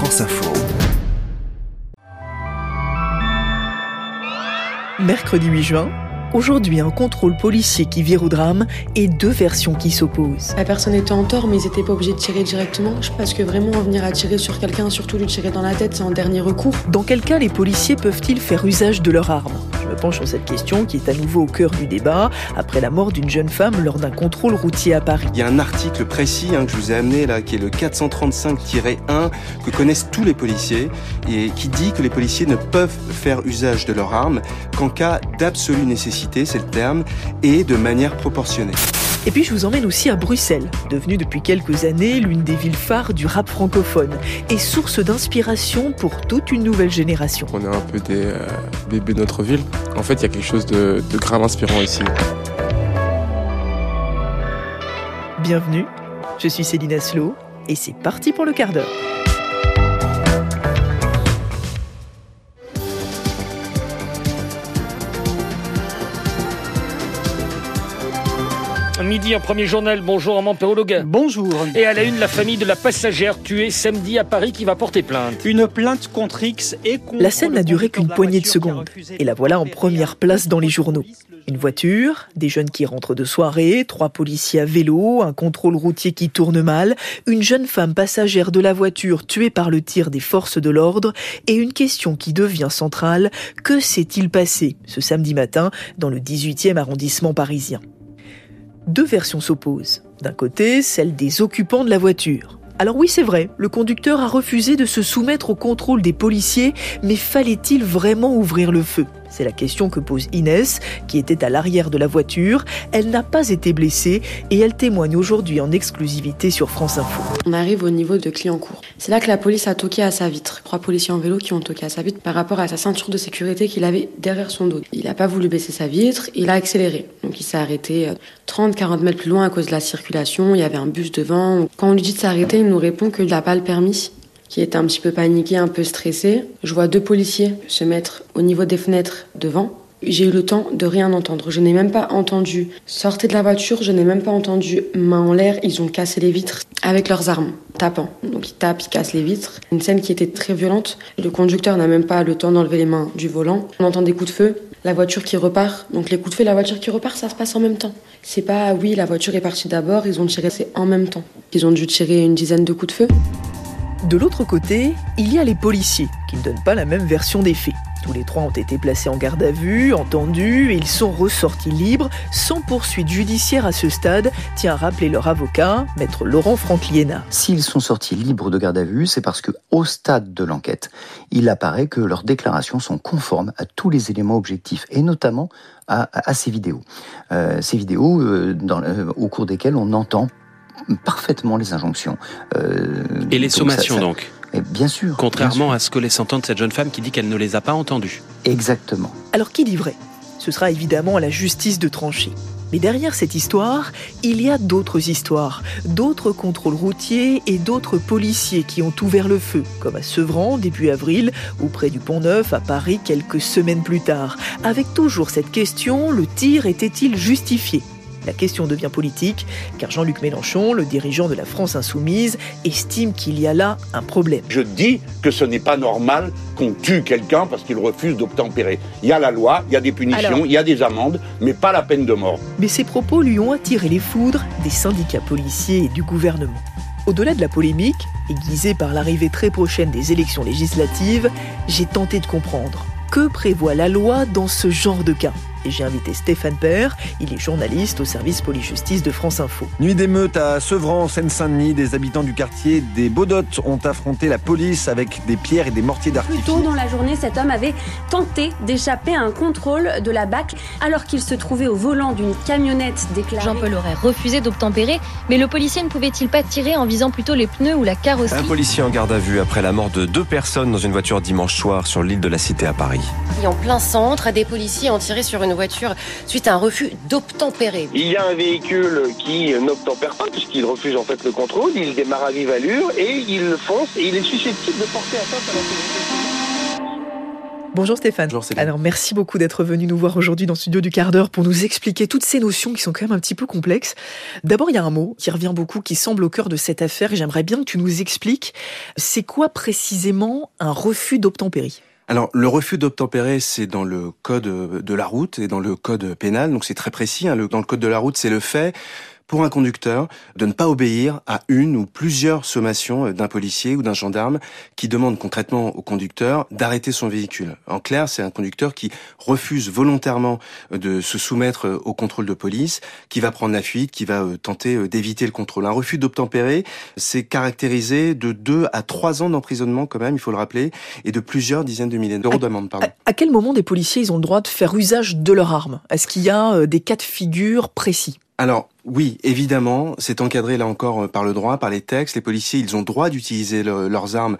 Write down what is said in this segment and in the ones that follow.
France Info. Mercredi 8 juin, Aujourd'hui, un contrôle policier qui vire au drame et deux versions qui s'opposent. La personne était en tort, mais ils n'étaient pas obligés de tirer directement. Parce que vraiment, en venir à tirer sur quelqu'un, surtout lui tirer dans la tête, c'est un dernier recours. Dans quel cas les policiers peuvent-ils faire usage de leurs armes Je me penche sur cette question qui est à nouveau au cœur du débat après la mort d'une jeune femme lors d'un contrôle routier à Paris. Il y a un article précis hein, que je vous ai amené là, qui est le 435-1, que connaissent tous les policiers, et qui dit que les policiers ne peuvent faire usage de leurs armes qu'en cas d'absolue nécessité c'est le terme, et de manière proportionnée. Et puis je vous emmène aussi à Bruxelles, devenue depuis quelques années l'une des villes phares du rap francophone et source d'inspiration pour toute une nouvelle génération. On est un peu des euh, bébés de notre ville. En fait, il y a quelque chose de, de grave inspirant ici. Bienvenue, je suis Céline Aslo et c'est parti pour le quart d'heure. Midi, un premier journal. Bonjour, Armand Perrologue. Bonjour. Et à la une, la famille de la passagère tuée samedi à Paris qui va porter plainte. Une plainte contre X et contre La scène n'a duré qu'une poignée de secondes. Et la voilà en première place dans les journaux. Une voiture, des jeunes qui rentrent de soirée, trois policiers à vélo, un contrôle routier qui tourne mal, une jeune femme passagère de la voiture tuée par le tir des forces de l'ordre et une question qui devient centrale, que s'est-il passé ce samedi matin dans le 18e arrondissement parisien? Deux versions s'opposent. D'un côté, celle des occupants de la voiture. Alors oui, c'est vrai, le conducteur a refusé de se soumettre au contrôle des policiers, mais fallait-il vraiment ouvrir le feu? C'est la question que pose Inès, qui était à l'arrière de la voiture. Elle n'a pas été blessée et elle témoigne aujourd'hui en exclusivité sur France Info. On arrive au niveau de Clignancourt. C'est là que la police a toqué à sa vitre. Trois policiers en vélo qui ont toqué à sa vitre par rapport à sa ceinture de sécurité qu'il avait derrière son dos. Il n'a pas voulu baisser sa vitre, il a accéléré. Donc il s'est arrêté 30-40 euh, mètres plus loin à cause de la circulation. Il y avait un bus devant. Quand on lui dit de s'arrêter, il nous répond qu'il n'a pas le permis qui est un petit peu paniqué, un peu stressé. Je vois deux policiers se mettre au niveau des fenêtres devant. J'ai eu le temps de rien entendre. Je n'ai même pas entendu sortez de la voiture, je n'ai même pas entendu main en l'air. Ils ont cassé les vitres avec leurs armes, tapant. Donc ils tapent, ils cassent les vitres. Une scène qui était très violente. Le conducteur n'a même pas le temps d'enlever les mains du volant. On entend des coups de feu, la voiture qui repart. Donc les coups de feu, la voiture qui repart, ça se passe en même temps. C'est pas oui, la voiture est partie d'abord, ils ont tiré, c'est en même temps. Ils ont dû tirer une dizaine de coups de feu. De l'autre côté, il y a les policiers, qui ne donnent pas la même version des faits. Tous les trois ont été placés en garde à vue, entendus, et ils sont ressortis libres, sans poursuite judiciaire à ce stade, tient à rappeler leur avocat, maître Laurent Francliena. S'ils sont sortis libres de garde à vue, c'est parce que, au stade de l'enquête, il apparaît que leurs déclarations sont conformes à tous les éléments objectifs, et notamment à, ces vidéos. Euh, ces vidéos euh, au cours desquelles on entend parfaitement les injonctions. Euh, et les sommations donc Bien sûr. Contrairement à ce que laisse entendre cette jeune femme qui dit qu'elle ne les a pas entendues. Exactement. Alors qui dit vrai? Ce sera évidemment à la justice de trancher. Mais derrière cette histoire, il y a d'autres histoires, d'autres contrôles routiers et d'autres policiers qui ont ouvert le feu, comme à Sevran début avril ou près du Pont Neuf à Paris quelques semaines plus tard, avec toujours cette question, le tir était-il justifié? La question devient politique, car Jean-Luc Mélenchon, le dirigeant de la France insoumise, estime qu'il y a là un problème. Je dis que ce n'est pas normal qu'on tue quelqu'un parce qu'il refuse d'obtempérer. Il y a la loi, il y a des punitions, il y a des amendes, mais pas la peine de mort. Mais ces propos lui ont attiré les foudres des syndicats policiers et du gouvernement. Au-delà de la polémique, aiguisée par l'arrivée très prochaine des élections législatives, j'ai tenté de comprendre. Que prévoit la loi dans ce genre de cas et j'ai invité Stéphane Père, il est journaliste au service police-justice de France Info. Nuit d'émeute à Sevran, Seine-Saint-Denis, des habitants du quartier des Baudottes ont affronté la police avec des pierres et des mortiers d'artifice. Plus tôt dans la journée, cet homme avait tenté d'échapper à un contrôle de la BAC alors qu'il se trouvait au volant d'une camionnette déclarée. Jean-Paul aurait refusé d'obtempérer, mais le policier ne pouvait-il pas tirer en visant plutôt les pneus ou la carrosserie Un policier en garde à vue après la mort de deux personnes dans une voiture dimanche soir sur l'île de la Cité à Paris. en plein centre, des policiers ont tiré sur une voiture suite à un refus d'obtempérer. Il y a un véhicule qui n'obtempère pas puisqu'il refuse en fait le contrôle, il démarre à vive allure et il fonce et il est susceptible de porter atteinte à la sécurité. Bonjour Stéphane. Bonjour Céline. Alors merci beaucoup d'être venu nous voir aujourd'hui dans le studio du quart d'heure pour nous expliquer toutes ces notions qui sont quand même un petit peu complexes. D'abord, il y a un mot qui revient beaucoup, qui semble au cœur de cette affaire et j'aimerais bien que tu nous expliques c'est quoi précisément un refus d'obtempérer? Alors, le refus d'obtempérer, c'est dans le code de la route et dans le code pénal, donc c'est très précis. Hein. Dans le code de la route, c'est le fait pour un conducteur de ne pas obéir à une ou plusieurs sommations d'un policier ou d'un gendarme qui demande concrètement au conducteur d'arrêter son véhicule. En clair, c'est un conducteur qui refuse volontairement de se soumettre au contrôle de police, qui va prendre la fuite, qui va euh, tenter euh, d'éviter le contrôle. Un refus d'obtempérer, c'est caractérisé de deux à trois ans d'emprisonnement quand même, il faut le rappeler, et de plusieurs dizaines de milliers d'euros d'amende. Pardon. À quel moment des policiers ils ont le droit de faire usage de leur arme? Est-ce qu'il y a euh, des cas de figure précis? Alors, oui, évidemment, c'est encadré là encore euh, par le droit, par les textes. Les policiers, ils ont droit d'utiliser leurs armes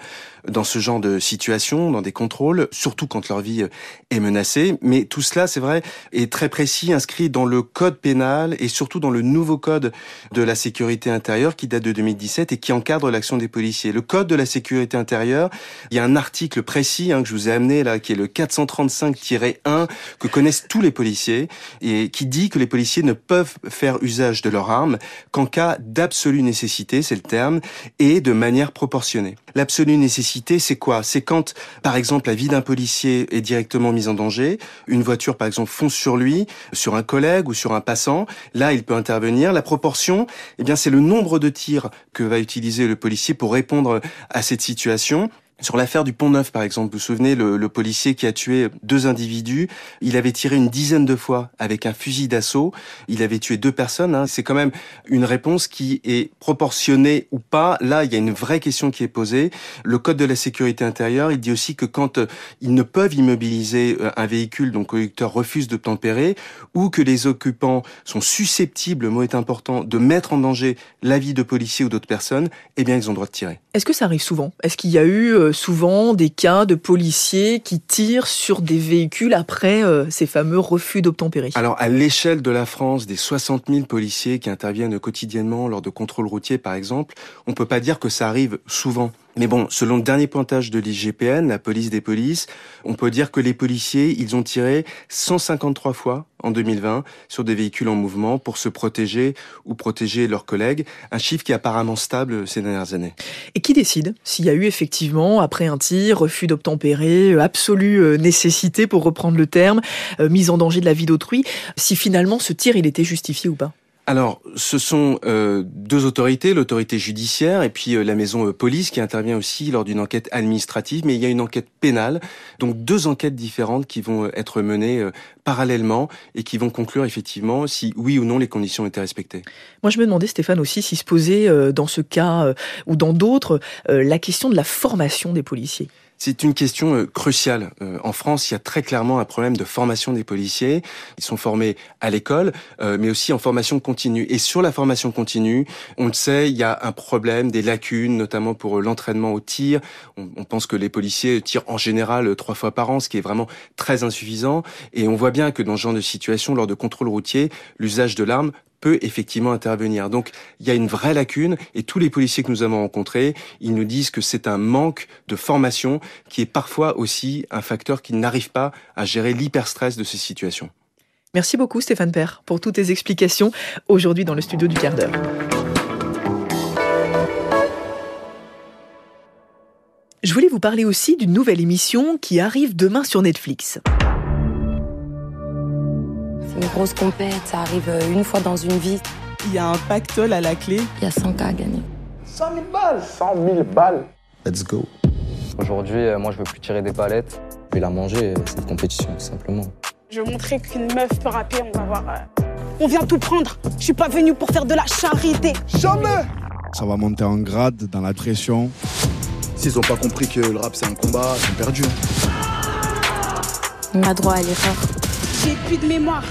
dans ce genre de situation, dans des contrôles, surtout quand leur vie euh, est menacée. Mais tout cela, c'est vrai, est très précis, inscrit dans le code pénal et surtout dans le nouveau code de la sécurité intérieure qui date de 2017 et qui encadre l'action des policiers. Le code de la sécurité intérieure, il y a un article précis hein, que je vous ai amené là, qui est le 435-1 que connaissent tous les policiers et qui dit que les policiers ne peuvent faire usage de leurs armes qu'en cas d'absolue nécessité, c'est le terme, et de manière proportionnée. L'absolue nécessité, c'est quoi? C'est quand, par exemple, la vie d'un policier est directement mise en danger, une voiture, par exemple, fonce sur lui, sur un collègue ou sur un passant, là, il peut intervenir. La proportion, eh bien, c'est le nombre de tirs que va utiliser le policier pour répondre à cette situation. Sur l'affaire du Pont Neuf, par exemple, vous vous souvenez, le, le, policier qui a tué deux individus, il avait tiré une dizaine de fois avec un fusil d'assaut, il avait tué deux personnes. Hein. C'est quand même une réponse qui est proportionnée ou pas. Là, il y a une vraie question qui est posée. Le Code de la sécurité intérieure, il dit aussi que quand euh, ils ne peuvent immobiliser euh, un véhicule, donc le conducteur refuse de tempérer, ou que les occupants sont susceptibles, le mot est important, de mettre en danger la vie de policiers ou d'autres personnes, eh bien, ils ont le droit de tirer. Est-ce que ça arrive souvent? Est-ce qu'il y a eu euh, souvent des cas de policiers qui tirent sur des véhicules après euh, ces fameux refus d'obtempérer. Alors, à l'échelle de la France, des 60 000 policiers qui interviennent quotidiennement lors de contrôles routiers, par exemple, on peut pas dire que ça arrive souvent. Mais bon, selon le dernier pointage de l'IGPN, la police des polices, on peut dire que les policiers, ils ont tiré 153 fois en 2020 sur des véhicules en mouvement pour se protéger ou protéger leurs collègues, un chiffre qui est apparemment stable ces dernières années. Et qui décide s'il y a eu effectivement, après un tir, refus d'obtempérer, euh, absolue euh, nécessité, pour reprendre le terme, euh, mise en danger de la vie d'autrui, si finalement ce tir, il était justifié ou pas? Alors, ce sont euh, deux autorités, l'autorité judiciaire et puis euh, la maison euh, police qui intervient aussi lors d'une enquête administrative, mais il y a une enquête pénale, donc deux enquêtes différentes qui vont être menées parallèlement et qui vont conclure effectivement si oui ou non les conditions étaient respectées. Moi, je me demandais, Stéphane, aussi si se posait dans ce cas ou dans d'autres la question de la formation des policiers. C'est une question euh, cruciale. Euh, en France, il y a très clairement un problème de formation des policiers. Ils sont formés à l'école, euh, mais aussi en formation continue. Et sur la formation continue, on le sait, il y a un problème, des lacunes, notamment pour l'entraînement au tir. On, pense que les policiers tirent en général trois fois par an, ce qui est vraiment très insuffisant. Et on voit bien que dans ce genre de situation, lors de contrôles routiers, l'usage de l'arme peut effectivement intervenir. Donc il y a une vraie lacune et tous les policiers que nous avons rencontrés, ils nous disent que c'est un manque de formation qui est parfois aussi un facteur qui n'arrive pas à gérer l'hyperstress de ces situations. Merci beaucoup Stéphane Père pour toutes tes explications aujourd'hui dans le studio du quart d'heure. Je voulais vous parler aussi d'une nouvelle émission qui arrive demain sur Netflix une grosse compète, ça arrive euh, une fois dans une vie. Il y a un pactole à la clé. Il y a 100 cas à gagner. 100 000 balles 100 000 balles Let's go. Aujourd'hui, euh, moi, je veux plus tirer des palettes. Je vais la manger, euh, cette compétition, simplement. Je vais montrer qu'une meuf peut rapper, on va voir. On vient tout prendre. Je suis pas venu pour faire de la charité. Jamais Ça va monter en grade dans la pression. S'ils ont pas compris que le rap c'est un combat, ils sont perdus. On a droit à l'erreur. J'ai plus de mémoire.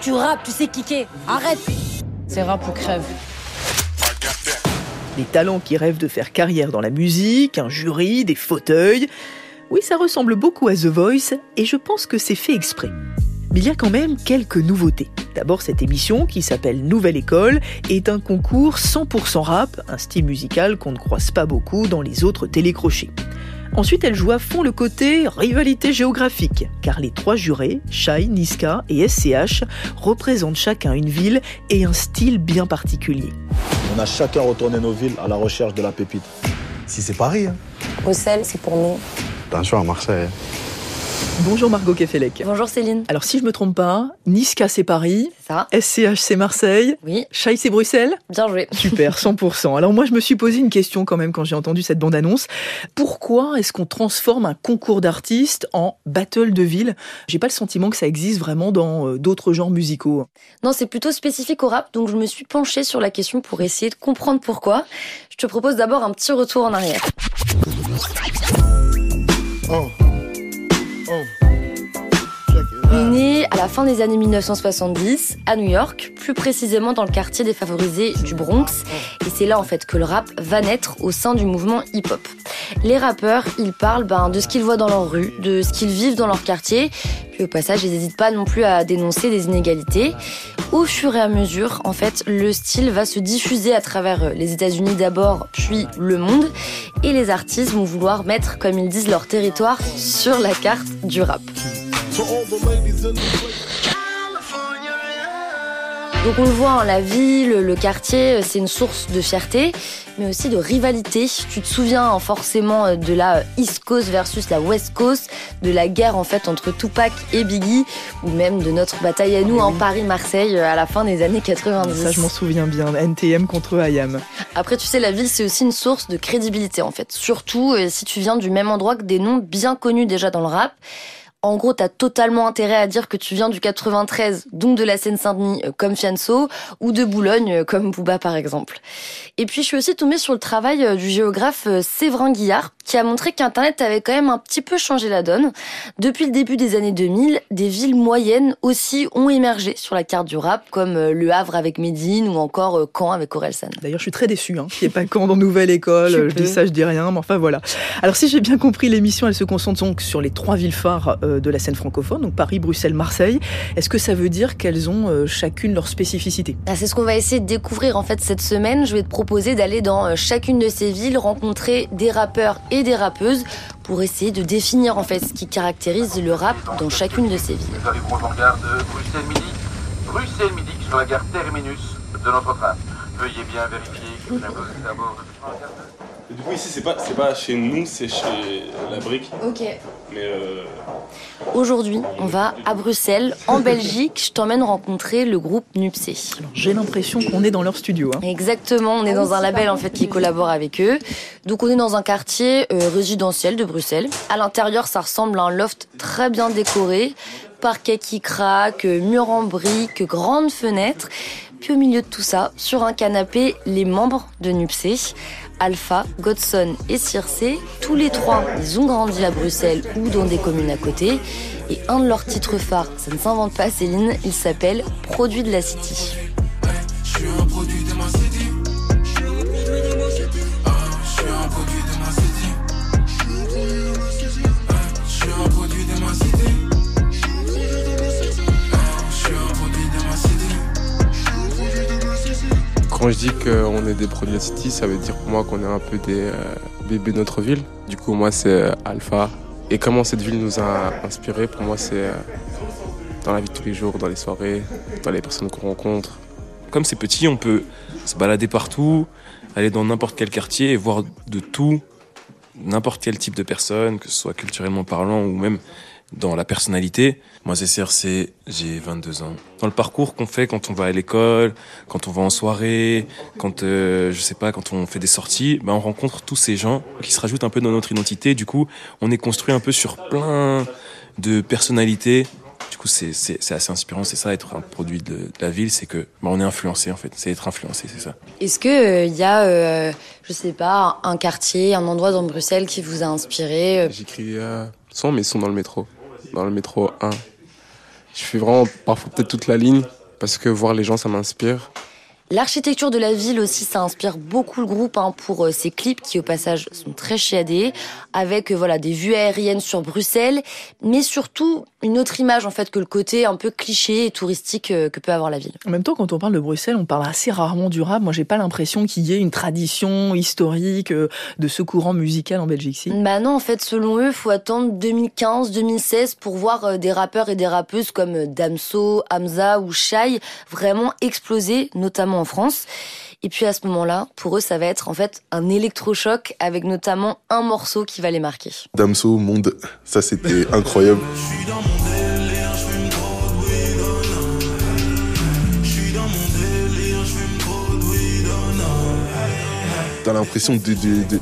Tu rappes, tu sais kicker. Arrête. C'est rap ou crève. Des talents qui rêvent de faire carrière dans la musique, un jury, des fauteuils. Oui, ça ressemble beaucoup à The Voice et je pense que c'est fait exprès. Mais il y a quand même quelques nouveautés. D'abord, cette émission, qui s'appelle Nouvelle École, est un concours 100% rap, un style musical qu'on ne croise pas beaucoup dans les autres télécrochés. Ensuite, elle joue à fond le côté rivalité géographique, car les trois jurés, Shai, Niska et SCH, représentent chacun une ville et un style bien particulier. On a chacun retourné nos villes à la recherche de la pépite. Si c'est Paris. Hein. Bruxelles, c'est pour nous. Attention à Marseille. Bonjour Margot Kefelec. Bonjour Céline. Alors si je me trompe pas, Niska c'est Paris, ça. SCH c'est Marseille, oui. Chai c'est Bruxelles. Bien joué. Super, 100%. Alors moi je me suis posé une question quand même quand j'ai entendu cette bande-annonce. Pourquoi est-ce qu'on transforme un concours d'artistes en battle de ville? J'ai pas le sentiment que ça existe vraiment dans euh, d'autres genres musicaux. Non, c'est plutôt spécifique au rap, donc je me suis penchée sur la question pour essayer de comprendre pourquoi. Je te propose d'abord un petit retour en arrière. La fin des années 1970 à New York, plus précisément dans le quartier défavorisé du Bronx. Et c'est là en fait que le rap va naître au sein du mouvement hip-hop. Les rappeurs, ils parlent ben, de ce qu'ils voient dans leur rue, de ce qu'ils vivent dans leur quartier. Puis au passage, ils n'hésitent pas non plus à dénoncer des inégalités. Au fur et à mesure, en fait, le style va se diffuser à travers les États-Unis d'abord, puis le monde. Et les artistes vont vouloir mettre, comme ils disent, leur territoire sur la carte du rap. Donc on le voit, la ville, le quartier, c'est une source de fierté, mais aussi de rivalité. Tu te souviens hein, forcément de la East Coast versus la West Coast, de la guerre en fait entre Tupac et Biggie, ou même de notre bataille à nous en Paris-Marseille à la fin des années 90. Ça je m'en souviens bien, NTM contre IAM. Après tu sais, la ville c'est aussi une source de crédibilité en fait, surtout euh, si tu viens du même endroit que des noms bien connus déjà dans le rap. En gros, t'as totalement intérêt à dire que tu viens du 93, donc de la Seine-Saint-Denis comme Fianso, ou de Boulogne comme Booba par exemple. Et puis je suis aussi tombée sur le travail du géographe Séverin Guillard, qui a montré qu'Internet avait quand même un petit peu changé la donne. Depuis le début des années 2000, des villes moyennes aussi ont émergé sur la carte du rap, comme Le Havre avec Médine ou encore Caen avec Orelsan. D'ailleurs, je suis très déçue hein, qu'il n'y ait pas Caen dans Nouvelle École. Je, je dis ça, je dis rien, mais enfin voilà. Alors si j'ai bien compris, l'émission, elle se concentre donc sur les trois villes phares de la scène francophone, donc Paris, Bruxelles, Marseille. Est-ce que ça veut dire qu'elles ont euh, chacune leur spécificité? Ah, C'est ce qu'on va essayer de découvrir en fait cette semaine. Je vais te proposer d'aller dans euh, chacune de ces villes, rencontrer des rappeurs et des rappeuses pour essayer de définir en fait ce qui caractérise le rap dans chacune de ces villes. Nous arrivons en gare de Bruxelles Midi. Bruxelles Midi sur la gare Terminus de notre train. Veuillez bien vérifier que vous êtes à bord du coup, ici, c'est pas, pas chez nous, c'est chez la brique. Ok. Mais euh... Aujourd'hui, on va à Bruxelles, en Belgique. Je t'emmène rencontrer le groupe Nupsé. J'ai l'impression qu'on est dans leur studio. Hein. Exactement, on est dans un label en fait qui collabore avec eux. Donc on est dans un quartier euh, résidentiel de Bruxelles. À l'intérieur, ça ressemble à un loft très bien décoré, parquet qui craque, mur en briques, grandes fenêtres. Puis au milieu de tout ça, sur un canapé, les membres de Nupsé. Alpha, Godson et Circe, tous les trois, ils ont grandi à Bruxelles ou dans des communes à côté. Et un de leurs titres phares, ça ne s'invente pas Céline, il s'appelle Produit de la City. Quand je dis qu'on est des produits de la City, ça veut dire pour moi qu'on est un peu des euh, bébés de notre ville. Du coup, moi, c'est euh, Alpha. Et comment cette ville nous a inspirés, pour moi, c'est euh, dans la vie de tous les jours, dans les soirées, dans les personnes qu'on rencontre. Comme c'est petit, on peut se balader partout, aller dans n'importe quel quartier et voir de tout, n'importe quel type de personne, que ce soit culturellement parlant ou même dans la personnalité. Moi, c'est CRC, j'ai 22 ans. Dans le parcours qu'on fait quand on va à l'école, quand on va en soirée, quand, euh, je sais pas, quand on fait des sorties, ben, on rencontre tous ces gens qui se rajoutent un peu dans notre identité. Du coup, on est construit un peu sur plein de personnalités. Du coup, c'est assez inspirant, c'est ça, être un produit de, de la ville, c'est que ben, on est influencé en fait, c'est être influencé, c'est ça. Est-ce que il euh, y a, euh, je sais pas, un quartier, un endroit dans Bruxelles qui vous a inspiré euh? J'écris euh, sans, mais ils sont dans le métro, dans le métro 1. Je fais vraiment parfois peut-être toute la ligne parce que voir les gens, ça m'inspire. L'architecture de la ville aussi, ça inspire beaucoup le groupe hein, pour ses clips qui au passage sont très chiadés, avec voilà des vues aériennes sur Bruxelles, mais surtout une autre image en fait que le côté un peu cliché et touristique que peut avoir la ville. En même temps, quand on parle de Bruxelles, on parle assez rarement du rap. Moi, j'ai pas l'impression qu'il y ait une tradition historique de ce courant musical en Belgique. Si. Bah non, en fait, selon eux, faut attendre 2015-2016 pour voir des rappeurs et des rappeuses comme Damso, Hamza ou Shai vraiment exploser, notamment en France. Et puis à ce moment-là, pour eux, ça va être en fait un électrochoc avec notamment un morceau qui va les marquer. Damso, Monde, ça c'était incroyable. T'as l'impression de, de, de,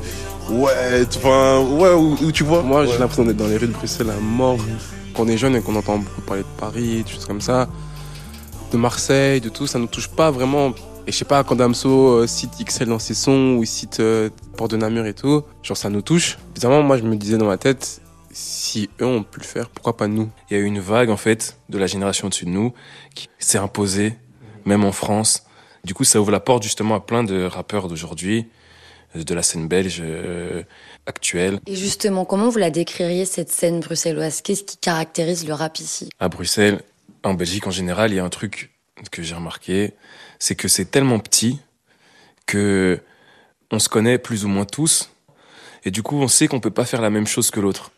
Ouais, enfin, ouais, où, tu vois? Moi, j'ai l'impression d'être dans les rues de Bruxelles à mort. Quand on est jeune et qu'on entend beaucoup parler de Paris, des choses comme ça, de Marseille, de tout, ça nous touche pas vraiment. Et je sais pas, quand Damso euh, cite XL dans ses sons ou il cite euh, Port de Namur et tout, genre ça nous touche. Évidemment, moi je me disais dans ma tête, si eux ont pu le faire, pourquoi pas nous? Il y a eu une vague en fait de la génération au-dessus de nous qui s'est imposée, même en France. Du coup, ça ouvre la porte justement à plein de rappeurs d'aujourd'hui, de la scène belge euh, actuelle. Et justement, comment vous la décririez cette scène bruxelloise? Qu'est-ce qui caractérise le rap ici? À Bruxelles, en Belgique en général, il y a un truc que j'ai remarqué, c'est que c'est tellement petit que on se connaît plus ou moins tous, et du coup on sait qu'on peut pas faire la même chose que l'autre.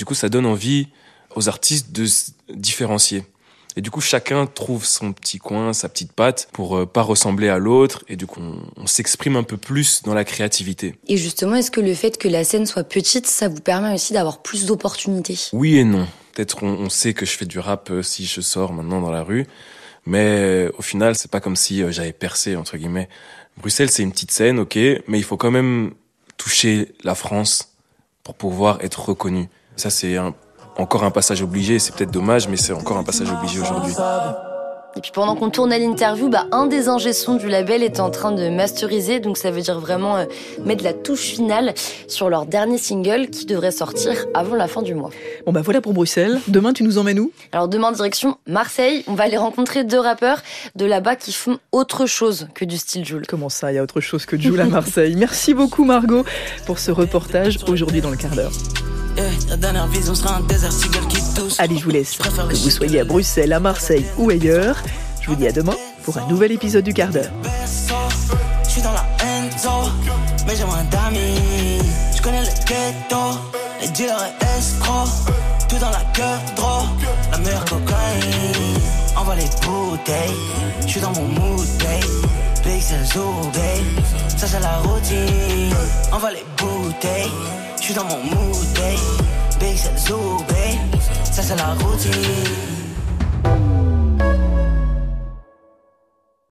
Du coup, ça donne envie aux artistes de se différencier. Et du coup, chacun trouve son petit coin, sa petite patte pour euh, pas ressembler à l'autre. Et du coup, on, on s'exprime un peu plus dans la créativité. Et justement, est-ce que le fait que la scène soit petite, ça vous permet aussi d'avoir plus d'opportunités? Oui et non. Peut-être on, on, sait que je fais du rap euh, si je sors maintenant dans la rue. Mais euh, au final, c'est pas comme si euh, j'avais percé, entre guillemets. Bruxelles, c'est une petite scène, ok, mais il faut quand même toucher la France pour pouvoir être reconnu. Ça, c'est encore un passage obligé. C'est peut-être dommage, mais c'est encore un passage obligé aujourd'hui. Et puis pendant qu'on tournait l'interview, bah, un des ingé sons du label est en train de masteriser, donc ça veut dire vraiment euh, mettre la touche finale sur leur dernier single qui devrait sortir avant la fin du mois. Bon bah voilà pour Bruxelles. Demain, tu nous emmènes où? Alors demain, direction Marseille. On va aller rencontrer deux rappeurs de là-bas qui font autre chose que du style Joule. Comment ça, il y a autre chose que Joule à Marseille? Merci beaucoup Margot pour ce reportage aujourd'hui dans le quart d'heure. Allez, je vous laisse. Que vous soyez à Bruxelles, à Marseille ou ailleurs, je vous dis à demain pour un nouvel épisode du quart d'heure. Je suis dans la Enzo, mais j'ai moins d'amis. Je connais le ghetto, les dealers et escrocs. Tout dans la queue, droit, la meilleure cocaïne. Envoie les bouteilles, je suis dans mon mood, babe. Big babe. Ça c'est la routine. Envoie les bouteilles, suis dans mon mood, babe. Big babe. Ça c'est la routine.